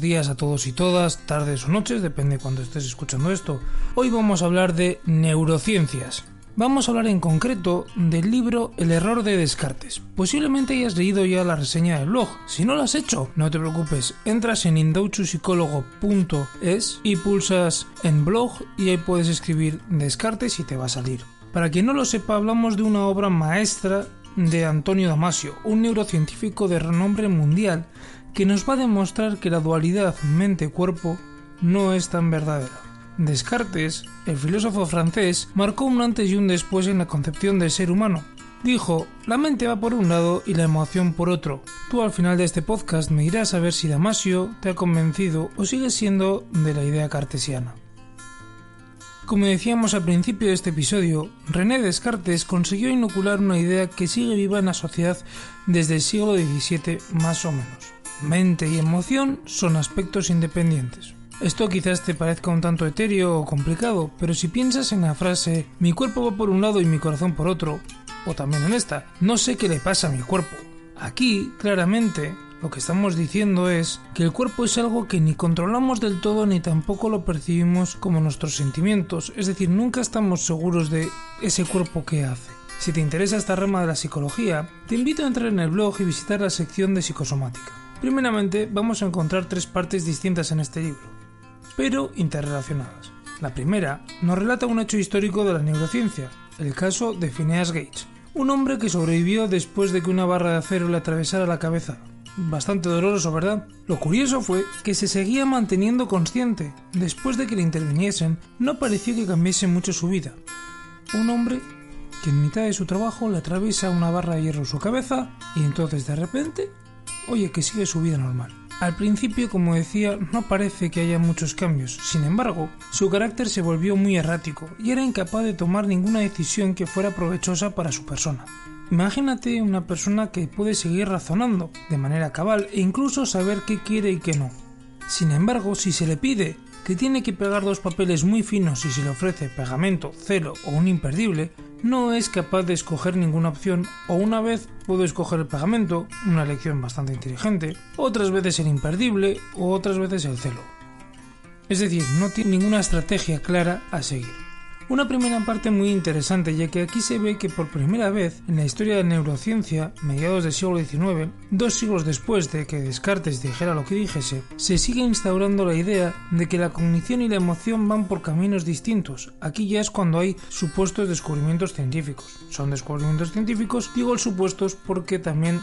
Días a todos y todas, tardes o noches, depende de cuando estés escuchando esto. Hoy vamos a hablar de neurociencias. Vamos a hablar en concreto del libro El error de Descartes. Posiblemente hayas leído ya la reseña del blog. Si no lo has hecho, no te preocupes. Entras en indouchupsicólogo.es y pulsas en blog y ahí puedes escribir Descartes y te va a salir. Para quien no lo sepa, hablamos de una obra maestra de Antonio Damasio, un neurocientífico de renombre mundial que nos va a demostrar que la dualidad mente-cuerpo no es tan verdadera. Descartes, el filósofo francés, marcó un antes y un después en la concepción del ser humano. Dijo, la mente va por un lado y la emoción por otro. Tú al final de este podcast me dirás a ver si Damasio te ha convencido o sigues siendo de la idea cartesiana. Como decíamos al principio de este episodio, René Descartes consiguió inocular una idea que sigue viva en la sociedad desde el siglo XVII más o menos. Mente y emoción son aspectos independientes. Esto quizás te parezca un tanto etéreo o complicado, pero si piensas en la frase mi cuerpo va por un lado y mi corazón por otro, o también en esta, no sé qué le pasa a mi cuerpo. Aquí, claramente, lo que estamos diciendo es que el cuerpo es algo que ni controlamos del todo ni tampoco lo percibimos como nuestros sentimientos, es decir, nunca estamos seguros de ese cuerpo que hace. Si te interesa esta rama de la psicología, te invito a entrar en el blog y visitar la sección de psicosomática. Primeramente, vamos a encontrar tres partes distintas en este libro pero interrelacionadas. La primera nos relata un hecho histórico de la neurociencia, el caso de Phineas Gates, un hombre que sobrevivió después de que una barra de acero le atravesara la cabeza. Bastante doloroso, ¿verdad? Lo curioso fue que se seguía manteniendo consciente. Después de que le interviniesen, no pareció que cambiase mucho su vida. Un hombre que en mitad de su trabajo le atraviesa una barra de hierro en su cabeza y entonces de repente, oye, que sigue su vida normal. Al principio, como decía, no parece que haya muchos cambios, sin embargo, su carácter se volvió muy errático y era incapaz de tomar ninguna decisión que fuera provechosa para su persona. Imagínate una persona que puede seguir razonando de manera cabal e incluso saber qué quiere y qué no. Sin embargo, si se le pide que tiene que pegar dos papeles muy finos y se le ofrece pegamento, celo o un imperdible, no es capaz de escoger ninguna opción o una vez puedo escoger el pegamento, una elección bastante inteligente, otras veces el imperdible o otras veces el celo. Es decir, no tiene ninguna estrategia clara a seguir. Una primera parte muy interesante ya que aquí se ve que por primera vez en la historia de neurociencia, mediados del siglo XIX, dos siglos después de que Descartes dijera lo que dijese, se sigue instaurando la idea de que la cognición y la emoción van por caminos distintos. Aquí ya es cuando hay supuestos descubrimientos científicos. Son descubrimientos científicos, digo supuestos porque también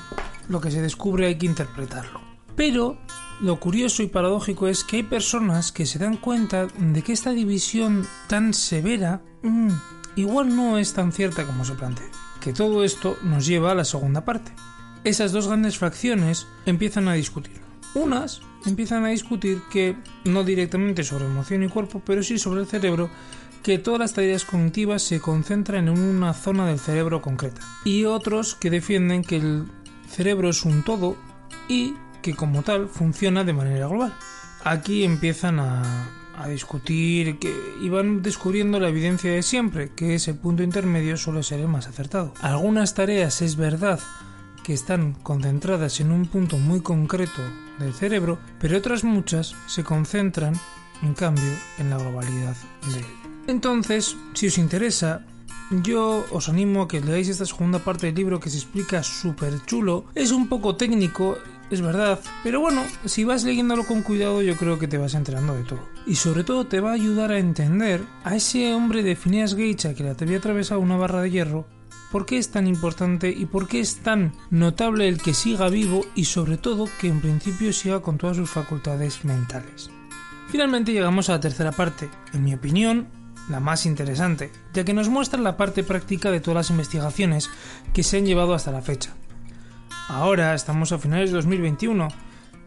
lo que se descubre hay que interpretarlo. Pero lo curioso y paradójico es que hay personas que se dan cuenta de que esta división tan severa mm, igual no es tan cierta como se plantea. Que todo esto nos lleva a la segunda parte. Esas dos grandes fracciones empiezan a discutir. Unas empiezan a discutir que no directamente sobre emoción y cuerpo, pero sí sobre el cerebro, que todas las tareas cognitivas se concentran en una zona del cerebro concreta. Y otros que defienden que el cerebro es un todo y que como tal funciona de manera global. Aquí empiezan a, discutir que, y van descubriendo la evidencia de siempre, que ese punto intermedio suele ser el más acertado. Algunas tareas es verdad que están concentradas en un punto muy concreto del cerebro, pero otras muchas se concentran, en cambio, en la globalidad de él. Entonces, si os interesa, yo os animo a que leáis esta segunda parte del libro que se explica súper chulo. Es un poco técnico, es verdad, pero bueno, si vas leyéndolo con cuidado yo creo que te vas enterando de todo. Y sobre todo te va a ayudar a entender a ese hombre de Phineas Gage que le había atravesado una barra de hierro, por qué es tan importante y por qué es tan notable el que siga vivo y sobre todo que en principio siga con todas sus facultades mentales. Finalmente llegamos a la tercera parte, en mi opinión, la más interesante, ya que nos muestra la parte práctica de todas las investigaciones que se han llevado hasta la fecha. Ahora estamos a finales de 2021,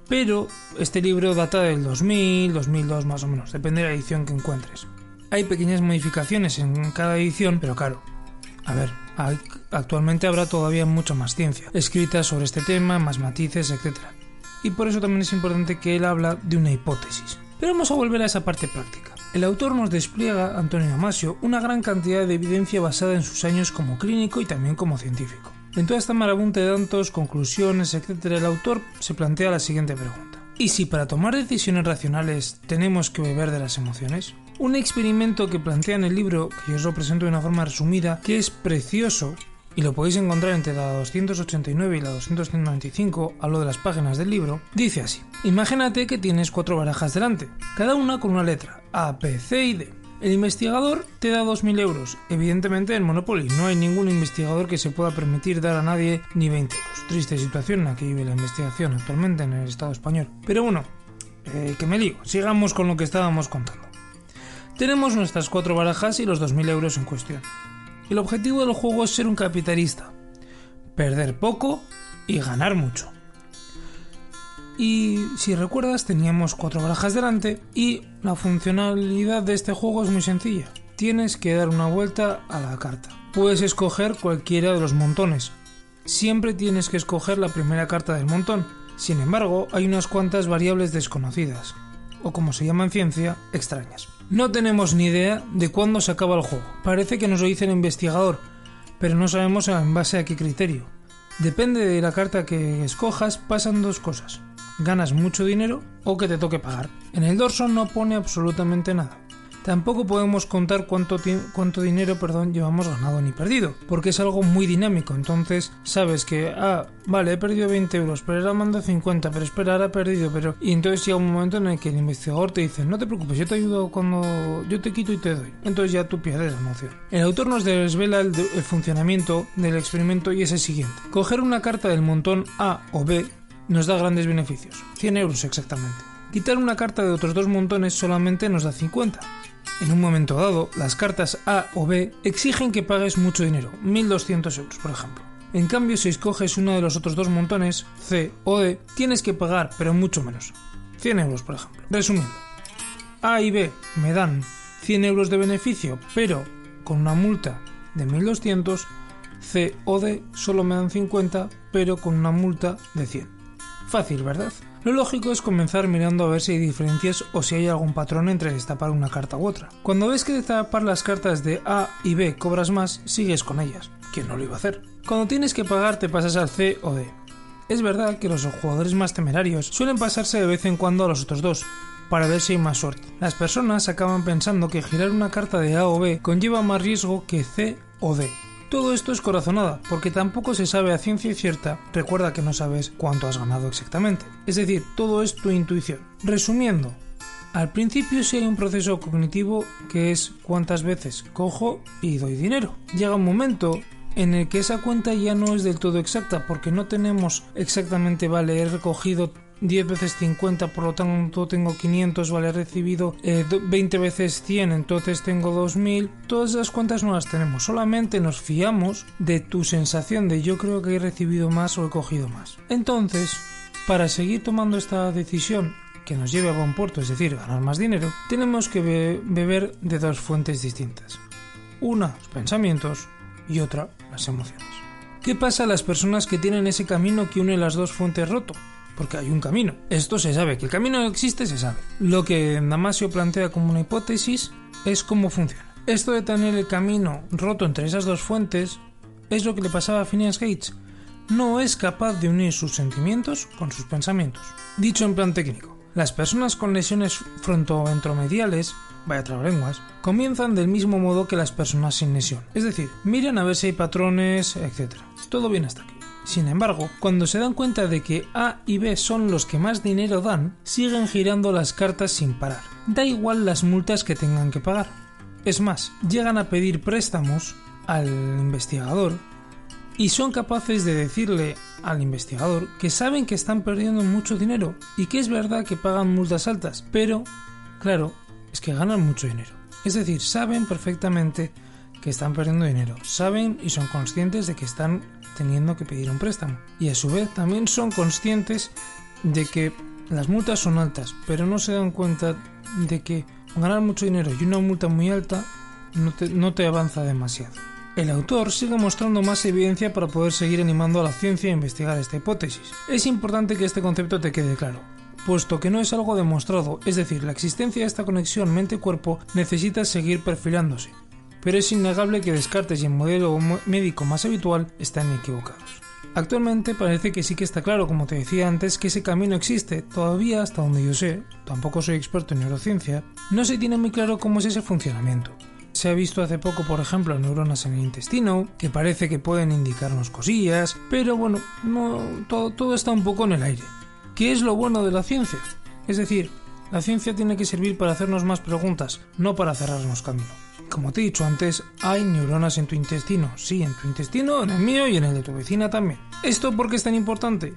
pero este libro data del 2000, 2002 más o menos, depende de la edición que encuentres. Hay pequeñas modificaciones en cada edición, pero claro, a ver, actualmente habrá todavía mucha más ciencia escrita sobre este tema, más matices, etc. Y por eso también es importante que él habla de una hipótesis. Pero vamos a volver a esa parte práctica. El autor nos despliega, Antonio Damasio, una gran cantidad de evidencia basada en sus años como clínico y también como científico. En toda esta marabunta de datos, conclusiones, etc., el autor se plantea la siguiente pregunta. ¿Y si para tomar decisiones racionales tenemos que beber de las emociones? Un experimento que plantea en el libro, que yo os lo presento de una forma resumida, que es precioso y lo podéis encontrar entre la 289 y la 295, a lo de las páginas del libro, dice así. Imagínate que tienes cuatro barajas delante, cada una con una letra, A, B, C y D. El investigador te da 2.000 euros. Evidentemente en Monopoly no hay ningún investigador que se pueda permitir dar a nadie ni 20 euros. Triste situación en la que vive la investigación actualmente en el Estado español. Pero bueno, eh, que me lío. Sigamos con lo que estábamos contando. Tenemos nuestras cuatro barajas y los 2.000 euros en cuestión. El objetivo del juego es ser un capitalista, perder poco y ganar mucho. Y si recuerdas teníamos cuatro barajas delante y la funcionalidad de este juego es muy sencilla. Tienes que dar una vuelta a la carta. Puedes escoger cualquiera de los montones. Siempre tienes que escoger la primera carta del montón. Sin embargo, hay unas cuantas variables desconocidas, o como se llama en ciencia, extrañas. No tenemos ni idea de cuándo se acaba el juego. Parece que nos lo dice el investigador, pero no sabemos en base a qué criterio. Depende de la carta que escojas, pasan dos cosas. Ganas mucho dinero o que te toque pagar. En el dorso no pone absolutamente nada. Tampoco podemos contar cuánto, cuánto dinero perdón, llevamos ganado ni perdido, porque es algo muy dinámico. Entonces sabes que, ah, vale, he perdido 20 euros, pero ahora mando 50, pero espera, ahora he perdido, pero... Y entonces llega un momento en el que el investigador te dice, no te preocupes, yo te ayudo cuando yo te quito y te doy. Entonces ya tú pierdes la noción. El autor nos desvela el, el funcionamiento del experimento y es el siguiente. Coger una carta del montón A o B nos da grandes beneficios, 100 euros exactamente. Quitar una carta de otros dos montones solamente nos da 50. En un momento dado, las cartas A o B exigen que pagues mucho dinero, 1.200 euros por ejemplo. En cambio, si escoges uno de los otros dos montones, C o D, tienes que pagar, pero mucho menos. 100 euros, por ejemplo. Resumiendo, A y B me dan 100 euros de beneficio, pero con una multa de 1200, C o D solo me dan 50, pero con una multa de 100. Fácil, ¿verdad? Lo lógico es comenzar mirando a ver si hay diferencias o si hay algún patrón entre destapar una carta u otra. Cuando ves que destapar las cartas de A y B cobras más, sigues con ellas. ¿Quién no lo iba a hacer? Cuando tienes que pagar te pasas al C o D. Es verdad que los jugadores más temerarios suelen pasarse de vez en cuando a los otros dos, para ver si hay más suerte. Las personas acaban pensando que girar una carta de A o B conlleva más riesgo que C o D. Todo esto es corazonada, porque tampoco se sabe a ciencia cierta, recuerda que no sabes cuánto has ganado exactamente. Es decir, todo es tu intuición. Resumiendo, al principio sí hay un proceso cognitivo que es cuántas veces cojo y doy dinero. Llega un momento en el que esa cuenta ya no es del todo exacta porque no tenemos exactamente, vale, he recogido 10 veces 50, por lo tanto tengo 500, vale, he recibido 20 eh, veces 100, entonces tengo 2000. Todas esas cuentas no las tenemos, solamente nos fiamos de tu sensación de yo creo que he recibido más o he cogido más. Entonces, para seguir tomando esta decisión que nos lleve a buen puerto, es decir, ganar más dinero, tenemos que beber de dos fuentes distintas. Una, los pensamientos y otra, las emociones. ¿Qué pasa a las personas que tienen ese camino que une las dos fuentes roto? Porque hay un camino. Esto se sabe, que el camino existe se sabe. Lo que Damasio plantea como una hipótesis es cómo funciona. Esto de tener el camino roto entre esas dos fuentes es lo que le pasaba a Phineas Gates. No es capaz de unir sus sentimientos con sus pensamientos. Dicho en plan técnico, las personas con lesiones frontoventromediales, vaya trabalenguas, comienzan del mismo modo que las personas sin lesión. Es decir, miran a ver si hay patrones, etc. Todo bien hasta aquí. Sin embargo, cuando se dan cuenta de que A y B son los que más dinero dan, siguen girando las cartas sin parar. Da igual las multas que tengan que pagar. Es más, llegan a pedir préstamos al investigador y son capaces de decirle al investigador que saben que están perdiendo mucho dinero y que es verdad que pagan multas altas, pero Claro, es que ganan mucho dinero. Es decir, saben perfectamente que están perdiendo dinero, saben y son conscientes de que están teniendo que pedir un préstamo. Y a su vez también son conscientes de que las multas son altas, pero no se dan cuenta de que ganar mucho dinero y una multa muy alta no te, no te avanza demasiado. El autor sigue mostrando más evidencia para poder seguir animando a la ciencia a investigar esta hipótesis. Es importante que este concepto te quede claro, puesto que no es algo demostrado, es decir, la existencia de esta conexión mente-cuerpo necesita seguir perfilándose, pero es innegable que Descartes y el modelo médico más habitual están equivocados. Actualmente parece que sí que está claro, como te decía antes, que ese camino existe. Todavía, hasta donde yo sé, tampoco soy experto en neurociencia, no se tiene muy claro cómo es ese funcionamiento. Se ha visto hace poco, por ejemplo, neuronas en el intestino, que parece que pueden indicarnos cosillas, pero bueno, no, todo, todo está un poco en el aire. ¿Qué es lo bueno de la ciencia? Es decir, la ciencia tiene que servir para hacernos más preguntas, no para cerrarnos camino. Como te he dicho antes, hay neuronas en tu intestino. Sí, en tu intestino, en el mío y en el de tu vecina también. ¿Esto por qué es tan importante?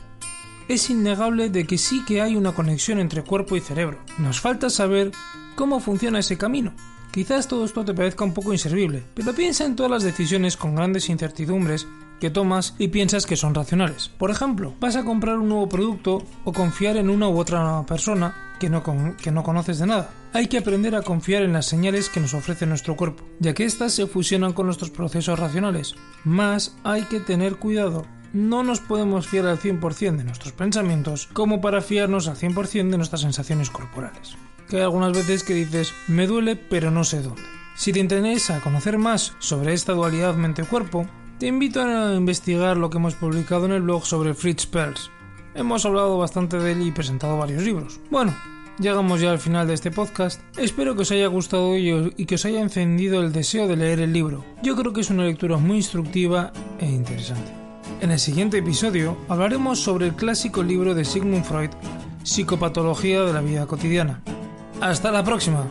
Es innegable de que sí que hay una conexión entre cuerpo y cerebro. Nos falta saber cómo funciona ese camino. Quizás todo esto te parezca un poco inservible, pero piensa en todas las decisiones con grandes incertidumbres que tomas y piensas que son racionales. Por ejemplo, vas a comprar un nuevo producto o confiar en una u otra persona que no, que no conoces de nada. Hay que aprender a confiar en las señales que nos ofrece nuestro cuerpo, ya que éstas se fusionan con nuestros procesos racionales. Más hay que tener cuidado no nos podemos fiar al 100% de nuestros pensamientos como para fiarnos al 100% de nuestras sensaciones corporales. Que hay algunas veces que dices, me duele pero no sé dónde. Si te interesa conocer más sobre esta dualidad mente-cuerpo, te invito a investigar lo que hemos publicado en el blog sobre Fritz Perls. Hemos hablado bastante de él y presentado varios libros. Bueno, llegamos ya al final de este podcast. Espero que os haya gustado y que os haya encendido el deseo de leer el libro. Yo creo que es una lectura muy instructiva e interesante. En el siguiente episodio hablaremos sobre el clásico libro de Sigmund Freud, Psicopatología de la vida cotidiana. Hasta la próxima.